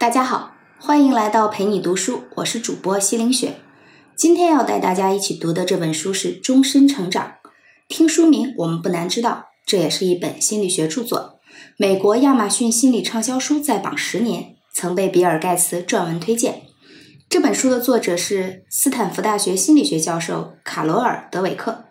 大家好，欢迎来到陪你读书，我是主播西林雪。今天要带大家一起读的这本书是《终身成长》。听书名，我们不难知道，这也是一本心理学著作。美国亚马逊心理畅销书在榜十年，曾被比尔盖茨撰文推荐。这本书的作者是斯坦福大学心理学教授卡罗尔·德韦克，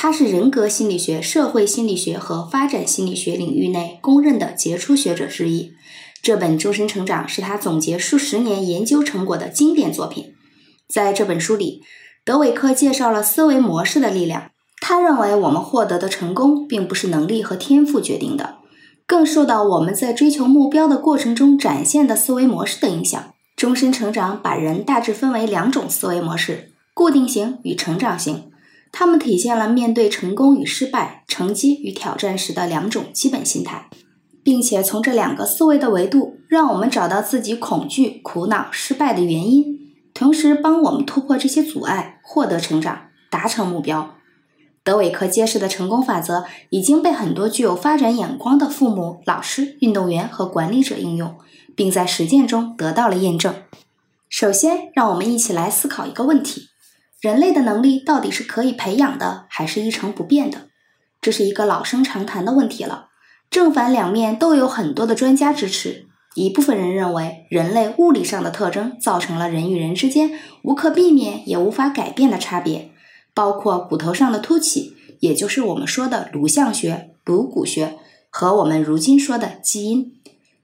他是人格心理学、社会心理学和发展心理学领域内公认的杰出学者之一。这本《终身成长》是他总结数十年研究成果的经典作品。在这本书里，德韦克介绍了思维模式的力量。他认为，我们获得的成功并不是能力和天赋决定的，更受到我们在追求目标的过程中展现的思维模式的影响。终身成长把人大致分为两种思维模式：固定型与成长型。它们体现了面对成功与失败、成绩与挑战时的两种基本心态。并且从这两个思维的维度，让我们找到自己恐惧、苦恼、失败的原因，同时帮我们突破这些阻碍，获得成长，达成目标。德韦克揭示的成功法则已经被很多具有发展眼光的父母、老师、运动员和管理者应用，并在实践中得到了验证。首先，让我们一起来思考一个问题：人类的能力到底是可以培养的，还是一成不变的？这是一个老生常谈的问题了。正反两面都有很多的专家支持。一部分人认为，人类物理上的特征造成了人与人之间无可避免也无法改变的差别，包括骨头上的凸起，也就是我们说的颅相学、颅骨学，和我们如今说的基因。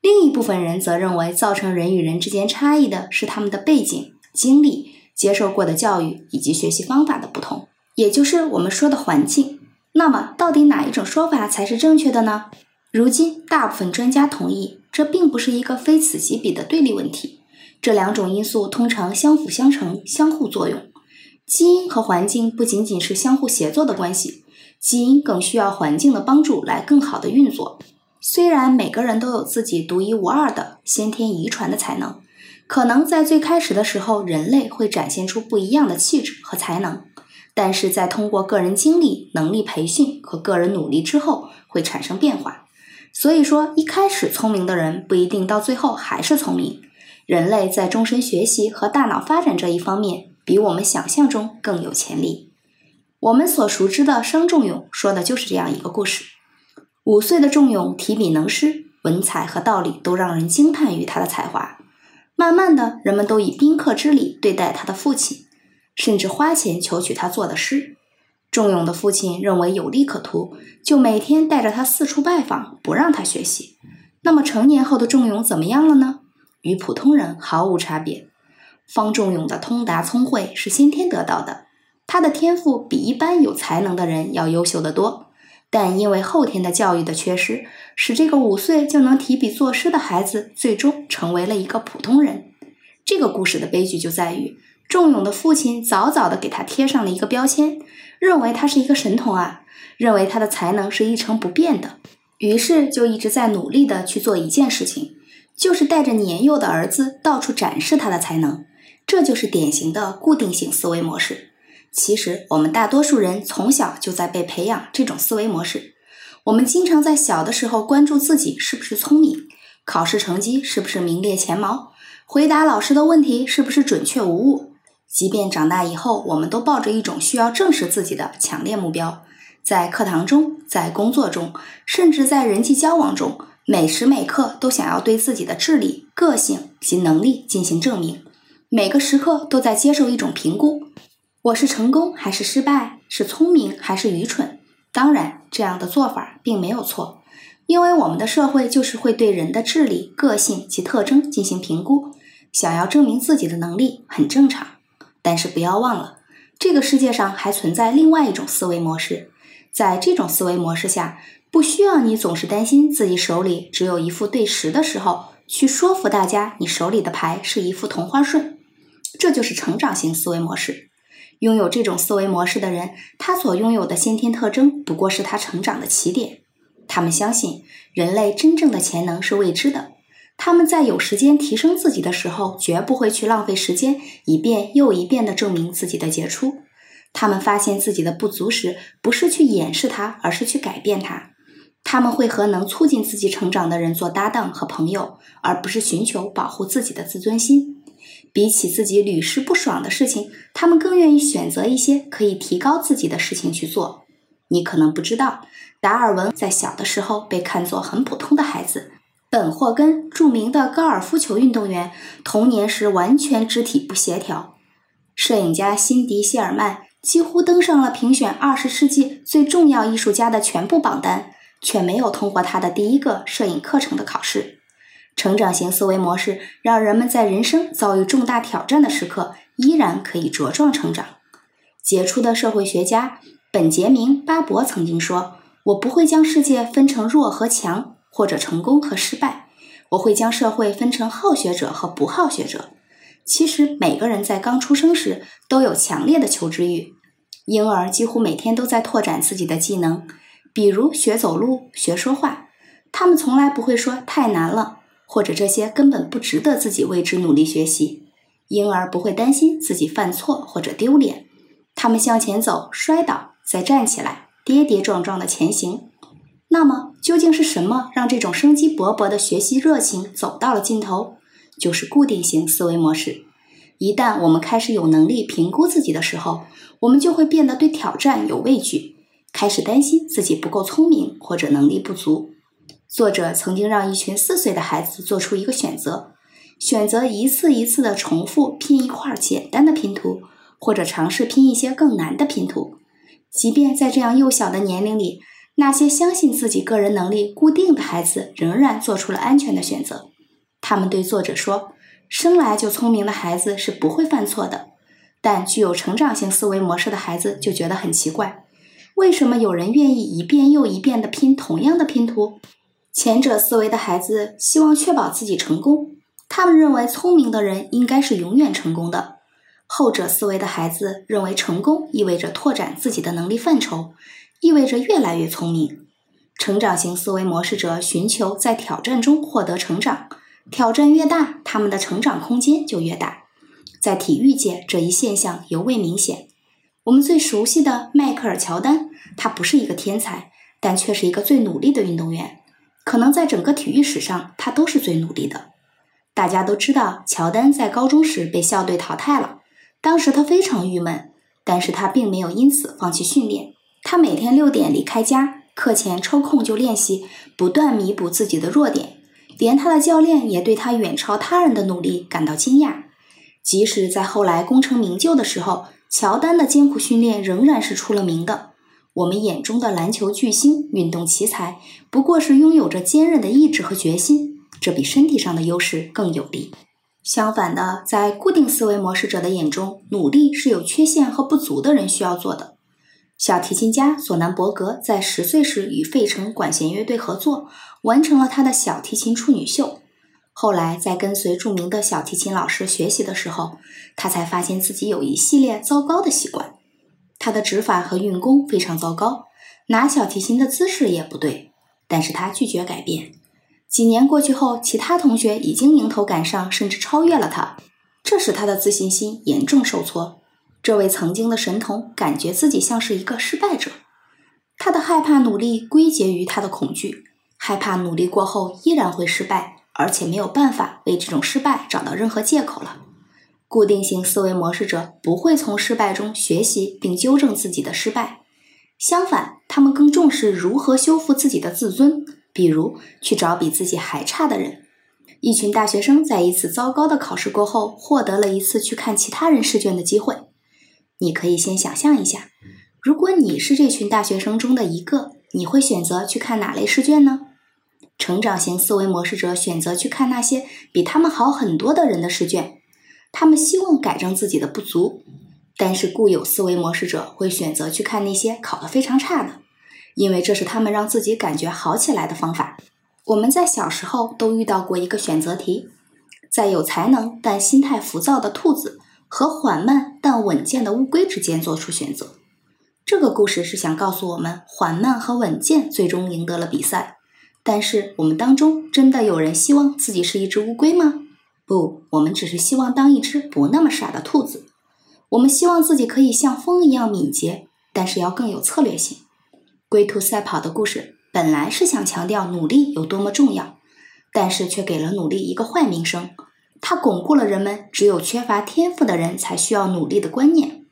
另一部分人则认为，造成人与人之间差异的是他们的背景、经历、接受过的教育以及学习方法的不同，也就是我们说的环境。那么，到底哪一种说法才是正确的呢？如今，大部分专家同意，这并不是一个非此即彼的对立问题。这两种因素通常相辅相成、相互作用。基因和环境不仅仅是相互协作的关系，基因更需要环境的帮助来更好的运作。虽然每个人都有自己独一无二的先天遗传的才能，可能在最开始的时候，人类会展现出不一样的气质和才能，但是在通过个人经历、能力培训和个人努力之后，会产生变化。所以说，一开始聪明的人不一定到最后还是聪明。人类在终身学习和大脑发展这一方面，比我们想象中更有潜力。我们所熟知的商仲永说的就是这样一个故事。五岁的仲永提笔能诗，文采和道理都让人惊叹于他的才华。慢慢的，人们都以宾客之礼对待他的父亲，甚至花钱求取他做的诗。仲永的父亲认为有利可图，就每天带着他四处拜访，不让他学习。那么成年后的仲永怎么样了呢？与普通人毫无差别。方仲永的通达聪慧是先天得到的，他的天赋比一般有才能的人要优秀得多。但因为后天的教育的缺失，使这个五岁就能提笔作诗的孩子最终成为了一个普通人。这个故事的悲剧就在于，仲永的父亲早早的给他贴上了一个标签。认为他是一个神童啊，认为他的才能是一成不变的，于是就一直在努力的去做一件事情，就是带着年幼的儿子到处展示他的才能。这就是典型的固定性思维模式。其实我们大多数人从小就在被培养这种思维模式。我们经常在小的时候关注自己是不是聪明，考试成绩是不是名列前茅，回答老师的问题是不是准确无误。即便长大以后，我们都抱着一种需要证实自己的强烈目标，在课堂中，在工作中，甚至在人际交往中，每时每刻都想要对自己的智力、个性及能力进行证明。每个时刻都在接受一种评估：我是成功还是失败？是聪明还是愚蠢？当然，这样的做法并没有错，因为我们的社会就是会对人的智力、个性及特征进行评估，想要证明自己的能力很正常。但是不要忘了，这个世界上还存在另外一种思维模式。在这种思维模式下，不需要你总是担心自己手里只有一副对十的时候，去说服大家你手里的牌是一副同花顺。这就是成长型思维模式。拥有这种思维模式的人，他所拥有的先天特征不过是他成长的起点。他们相信，人类真正的潜能是未知的。他们在有时间提升自己的时候，绝不会去浪费时间一遍又一遍地证明自己的杰出。他们发现自己的不足时，不是去掩饰它，而是去改变它。他们会和能促进自己成长的人做搭档和朋友，而不是寻求保护自己的自尊心。比起自己屡试不爽的事情，他们更愿意选择一些可以提高自己的事情去做。你可能不知道，达尔文在小的时候被看作很普通的孩子。本霍根，著名的高尔夫球运动员，童年时完全肢体不协调。摄影家辛迪·谢尔曼几乎登上了评选二十世纪最重要艺术家的全部榜单。却没有通过他的第一个摄影课程的考试。成长型思维模式让人们在人生遭遇重大挑战的时刻，依然可以茁壮成长。杰出的社会学家本杰明·巴伯曾经说：“我不会将世界分成弱和强，或者成功和失败，我会将社会分成好学者和不好学者。”其实，每个人在刚出生时都有强烈的求知欲，婴儿几乎每天都在拓展自己的技能。比如学走路、学说话，他们从来不会说太难了，或者这些根本不值得自己为之努力学习。婴儿不会担心自己犯错或者丢脸，他们向前走，摔倒再站起来，跌跌撞撞的前行。那么，究竟是什么让这种生机勃勃的学习热情走到了尽头？就是固定型思维模式。一旦我们开始有能力评估自己的时候，我们就会变得对挑战有畏惧。开始担心自己不够聪明或者能力不足。作者曾经让一群四岁的孩子做出一个选择：选择一次一次的重复拼一块简单的拼图，或者尝试拼一些更难的拼图。即便在这样幼小的年龄里，那些相信自己个人能力固定的孩子仍然做出了安全的选择。他们对作者说：“生来就聪明的孩子是不会犯错的，但具有成长性思维模式的孩子就觉得很奇怪。”为什么有人愿意一遍又一遍地拼同样的拼图？前者思维的孩子希望确保自己成功，他们认为聪明的人应该是永远成功的；后者思维的孩子认为成功意味着拓展自己的能力范畴，意味着越来越聪明。成长型思维模式者寻求在挑战中获得成长，挑战越大，他们的成长空间就越大。在体育界，这一现象尤为明显。我们最熟悉的迈克尔·乔丹，他不是一个天才，但却是一个最努力的运动员。可能在整个体育史上，他都是最努力的。大家都知道，乔丹在高中时被校队淘汰了，当时他非常郁闷，但是他并没有因此放弃训练。他每天六点离开家，课前抽空就练习，不断弥补自己的弱点。连他的教练也对他远超他人的努力感到惊讶。即使在后来功成名就的时候，乔丹的艰苦训练仍然是出了名的。我们眼中的篮球巨星、运动奇才，不过是拥有着坚韧的意志和决心，这比身体上的优势更有利。相反的，在固定思维模式者的眼中，努力是有缺陷和不足的人需要做的。小提琴家索南伯格在十岁时与费城管弦乐队合作，完成了他的小提琴处女秀。后来，在跟随著名的小提琴老师学习的时候，他才发现自己有一系列糟糕的习惯。他的指法和运功非常糟糕，拿小提琴的姿势也不对。但是他拒绝改变。几年过去后，其他同学已经迎头赶上，甚至超越了他，这使他的自信心严重受挫。这位曾经的神童感觉自己像是一个失败者。他的害怕努力归结于他的恐惧，害怕努力过后依然会失败。而且没有办法为这种失败找到任何借口了。固定型思维模式者不会从失败中学习并纠正自己的失败，相反，他们更重视如何修复自己的自尊，比如去找比自己还差的人。一群大学生在一次糟糕的考试过后，获得了一次去看其他人试卷的机会。你可以先想象一下，如果你是这群大学生中的一个，你会选择去看哪类试卷呢？成长型思维模式者选择去看那些比他们好很多的人的试卷，他们希望改正自己的不足；但是固有思维模式者会选择去看那些考得非常差的，因为这是他们让自己感觉好起来的方法。我们在小时候都遇到过一个选择题，在有才能但心态浮躁的兔子和缓慢但稳健的乌龟之间做出选择。这个故事是想告诉我们，缓慢和稳健最终赢得了比赛。但是我们当中真的有人希望自己是一只乌龟吗？不，我们只是希望当一只不那么傻的兔子。我们希望自己可以像风一样敏捷，但是要更有策略性。龟兔赛跑的故事本来是想强调努力有多么重要，但是却给了努力一个坏名声。它巩固了人们只有缺乏天赋的人才需要努力的观念，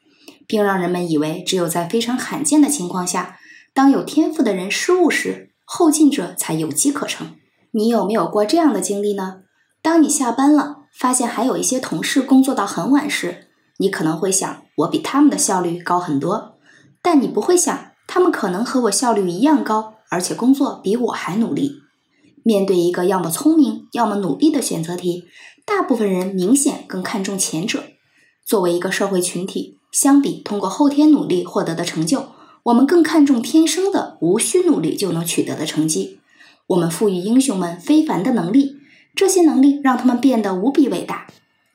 并让人们以为只有在非常罕见的情况下，当有天赋的人失误时，后进者才有机可乘。你有没有过这样的经历呢？当你下班了，发现还有一些同事工作到很晚时，你可能会想，我比他们的效率高很多，但你不会想，他们可能和我效率一样高，而且工作比我还努力。面对一个要么聪明，要么努力的选择题，大部分人明显更看重前者。作为一个社会群体，相比通过后天努力获得的成就，我们更看重天生的无需努力就能取得的成绩。我们赋予英雄们非凡的能力，这些能力让他们变得无比伟大。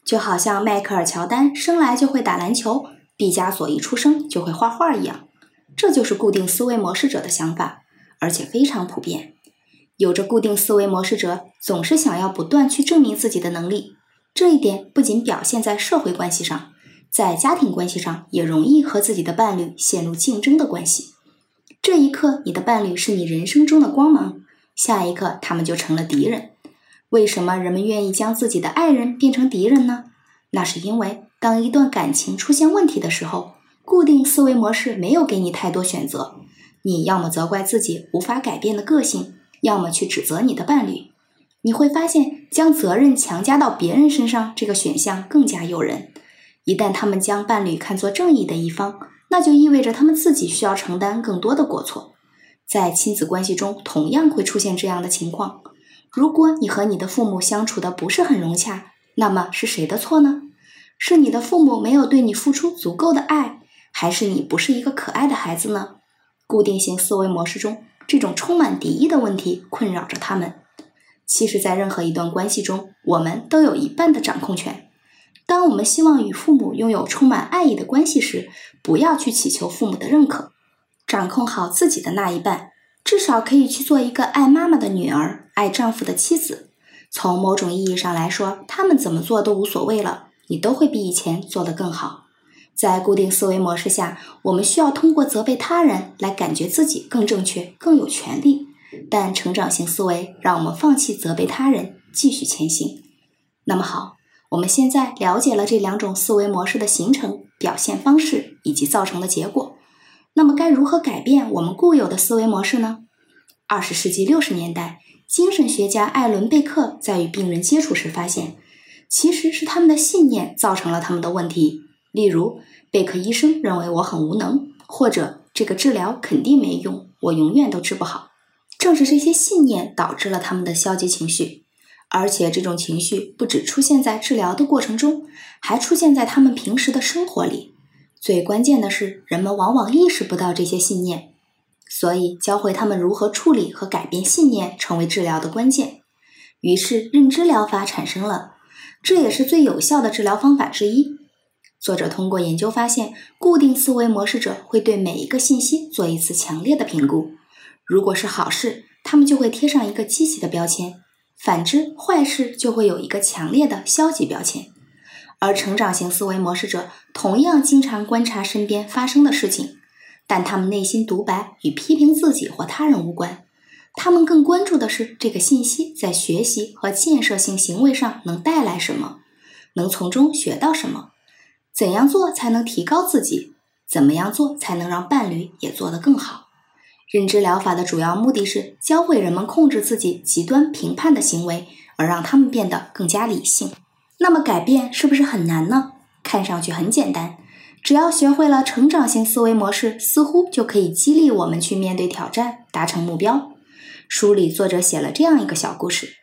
就好像迈克尔·乔丹生来就会打篮球，毕加索一出生就会画画一样。这就是固定思维模式者的想法，而且非常普遍。有着固定思维模式者总是想要不断去证明自己的能力，这一点不仅表现在社会关系上，在家庭关系上也容易和自己的伴侣陷入竞争的关系。这一刻，你的伴侣是你人生中的光芒；下一刻，他们就成了敌人。为什么人们愿意将自己的爱人变成敌人呢？那是因为当一段感情出现问题的时候，固定思维模式没有给你太多选择，你要么责怪自己无法改变的个性。要么去指责你的伴侣，你会发现将责任强加到别人身上这个选项更加诱人。一旦他们将伴侣看作正义的一方，那就意味着他们自己需要承担更多的过错。在亲子关系中，同样会出现这样的情况。如果你和你的父母相处的不是很融洽，那么是谁的错呢？是你的父母没有对你付出足够的爱，还是你不是一个可爱的孩子呢？固定型思维模式中。这种充满敌意的问题困扰着他们。其实，在任何一段关系中，我们都有一半的掌控权。当我们希望与父母拥有充满爱意的关系时，不要去祈求父母的认可，掌控好自己的那一半，至少可以去做一个爱妈妈的女儿，爱丈夫的妻子。从某种意义上来说，他们怎么做都无所谓了，你都会比以前做得更好。在固定思维模式下，我们需要通过责备他人来感觉自己更正确、更有权利。但成长型思维让我们放弃责备他人，继续前行。那么好，我们现在了解了这两种思维模式的形成、表现方式以及造成的结果。那么该如何改变我们固有的思维模式呢？二十世纪六十年代，精神学家艾伦·贝克在与病人接触时发现，其实是他们的信念造成了他们的问题。例如，贝克医生认为我很无能，或者这个治疗肯定没用，我永远都治不好。正是这些信念导致了他们的消极情绪，而且这种情绪不只出现在治疗的过程中，还出现在他们平时的生活里。最关键的是，人们往往意识不到这些信念，所以教会他们如何处理和改变信念，成为治疗的关键。于是，认知疗法产生了，这也是最有效的治疗方法之一。作者通过研究发现，固定思维模式者会对每一个信息做一次强烈的评估。如果是好事，他们就会贴上一个积极的标签；反之，坏事就会有一个强烈的消极标签。而成长型思维模式者同样经常观察身边发生的事情，但他们内心独白与批评自己或他人无关。他们更关注的是这个信息在学习和建设性行为上能带来什么，能从中学到什么。怎样做才能提高自己？怎么样做才能让伴侣也做得更好？认知疗法的主要目的是教会人们控制自己极端评判的行为，而让他们变得更加理性。那么改变是不是很难呢？看上去很简单，只要学会了成长型思维模式，似乎就可以激励我们去面对挑战，达成目标。书里作者写了这样一个小故事。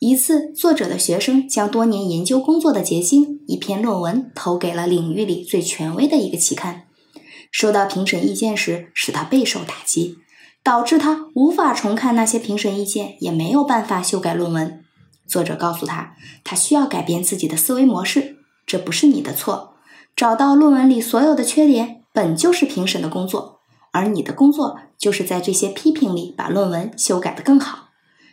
一次，作者的学生将多年研究工作的结晶——一篇论文投给了领域里最权威的一个期刊。收到评审意见时，使他备受打击，导致他无法重看那些评审意见，也没有办法修改论文。作者告诉他，他需要改变自己的思维模式。这不是你的错。找到论文里所有的缺点，本就是评审的工作，而你的工作就是在这些批评里把论文修改得更好。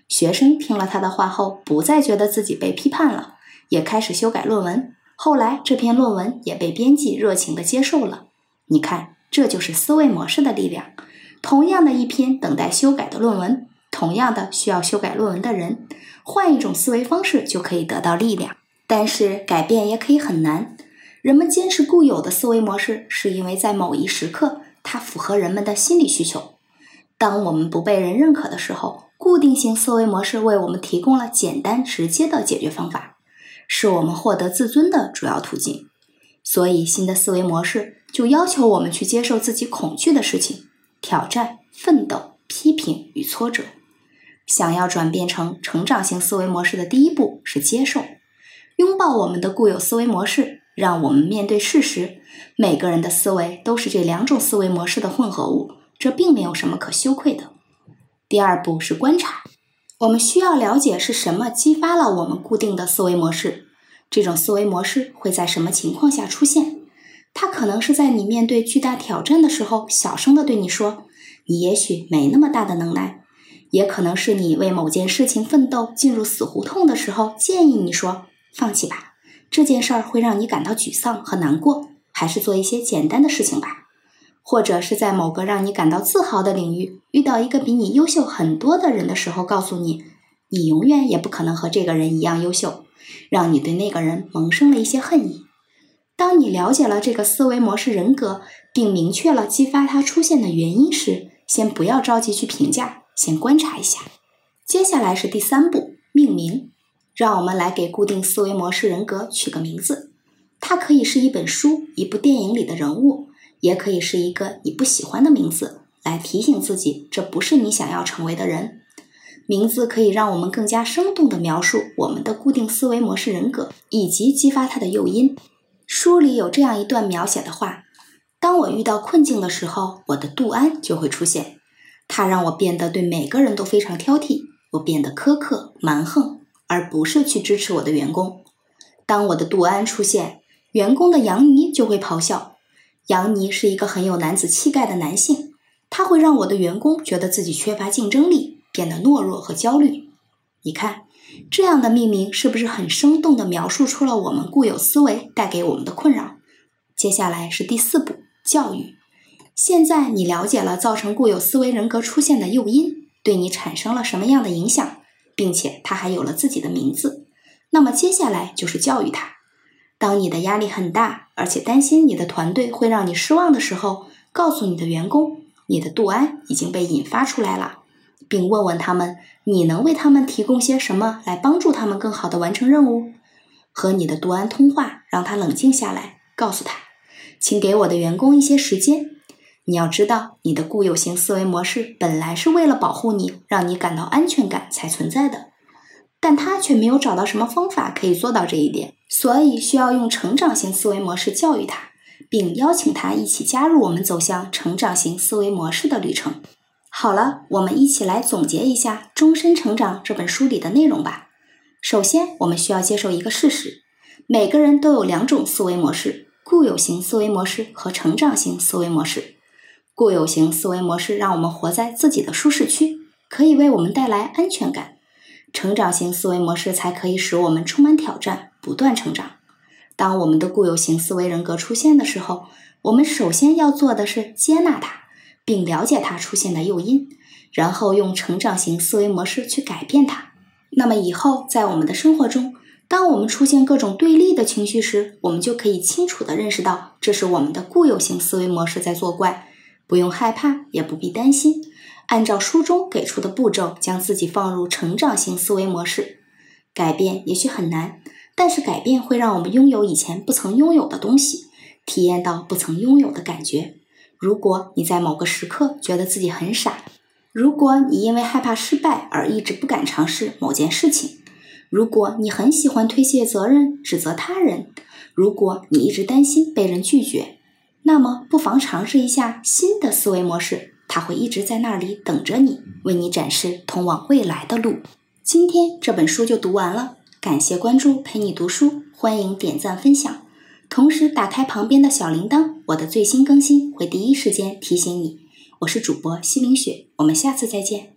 学生听了他的话后，不再觉得自己被批判了，也开始修改论文。后来，这篇论文也被编辑热情地接受了。你看，这就是思维模式的力量。同样的一篇等待修改的论文，同样的需要修改论文的人，换一种思维方式就可以得到力量。但是改变也可以很难。人们坚持固有的思维模式，是因为在某一时刻，它符合人们的心理需求。当我们不被人认可的时候，固定型思维模式为我们提供了简单直接的解决方法，是我们获得自尊的主要途径。所以，新的思维模式就要求我们去接受自己恐惧的事情。挑战、奋斗、批评与挫折，想要转变成成长型思维模式的第一步是接受，拥抱我们的固有思维模式，让我们面对事实。每个人的思维都是这两种思维模式的混合物，这并没有什么可羞愧的。第二步是观察，我们需要了解是什么激发了我们固定的思维模式，这种思维模式会在什么情况下出现。它可能是在你面对巨大挑战的时候，小声的对你说：“你也许没那么大的能耐。”也可能是你为某件事情奋斗进入死胡同的时候，建议你说：“放弃吧，这件事儿会让你感到沮丧和难过，还是做一些简单的事情吧。”或者是在某个让你感到自豪的领域遇到一个比你优秀很多的人的时候，告诉你：“你永远也不可能和这个人一样优秀。”让你对那个人萌生了一些恨意。当你了解了这个思维模式人格，并明确了激发它出现的原因时，先不要着急去评价，先观察一下。接下来是第三步，命名。让我们来给固定思维模式人格取个名字。它可以是一本书、一部电影里的人物，也可以是一个你不喜欢的名字，来提醒自己这不是你想要成为的人。名字可以让我们更加生动地描述我们的固定思维模式人格，以及激发它的诱因。书里有这样一段描写的话：“当我遇到困境的时候，我的杜安就会出现，它让我变得对每个人都非常挑剔，我变得苛刻蛮横，而不是去支持我的员工。当我的杜安出现，员工的杨尼就会咆哮。杨尼是一个很有男子气概的男性，他会让我的员工觉得自己缺乏竞争力，变得懦弱和焦虑。你看。”这样的命名是不是很生动地描述出了我们固有思维带给我们的困扰？接下来是第四步，教育。现在你了解了造成固有思维人格出现的诱因，对你产生了什么样的影响，并且他还有了自己的名字。那么接下来就是教育他。当你的压力很大，而且担心你的团队会让你失望的时候，告诉你的员工，你的杜安已经被引发出来了。并问问他们，你能为他们提供些什么来帮助他们更好地完成任务？和你的杜安通话，让他冷静下来，告诉他，请给我的员工一些时间。你要知道，你的固有型思维模式本来是为了保护你，让你感到安全感才存在的，但他却没有找到什么方法可以做到这一点，所以需要用成长型思维模式教育他，并邀请他一起加入我们走向成长型思维模式的旅程。好了，我们一起来总结一下《终身成长》这本书里的内容吧。首先，我们需要接受一个事实：每个人都有两种思维模式，固有型思维模式和成长型思维模式。固有型思维模式让我们活在自己的舒适区，可以为我们带来安全感；成长型思维模式才可以使我们充满挑战，不断成长。当我们的固有型思维人格出现的时候，我们首先要做的是接纳它。并了解它出现的诱因，然后用成长型思维模式去改变它。那么以后在我们的生活中，当我们出现各种对立的情绪时，我们就可以清楚地认识到，这是我们的固有型思维模式在作怪。不用害怕，也不必担心。按照书中给出的步骤，将自己放入成长型思维模式。改变也许很难，但是改变会让我们拥有以前不曾拥有的东西，体验到不曾拥有的感觉。如果你在某个时刻觉得自己很傻，如果你因为害怕失败而一直不敢尝试某件事情，如果你很喜欢推卸责任、指责他人，如果你一直担心被人拒绝，那么不妨尝试一下新的思维模式，它会一直在那里等着你，为你展示通往未来的路。今天这本书就读完了，感谢关注，陪你读书，欢迎点赞分享。同时打开旁边的小铃铛，我的最新更新会第一时间提醒你。我是主播西明雪，我们下次再见。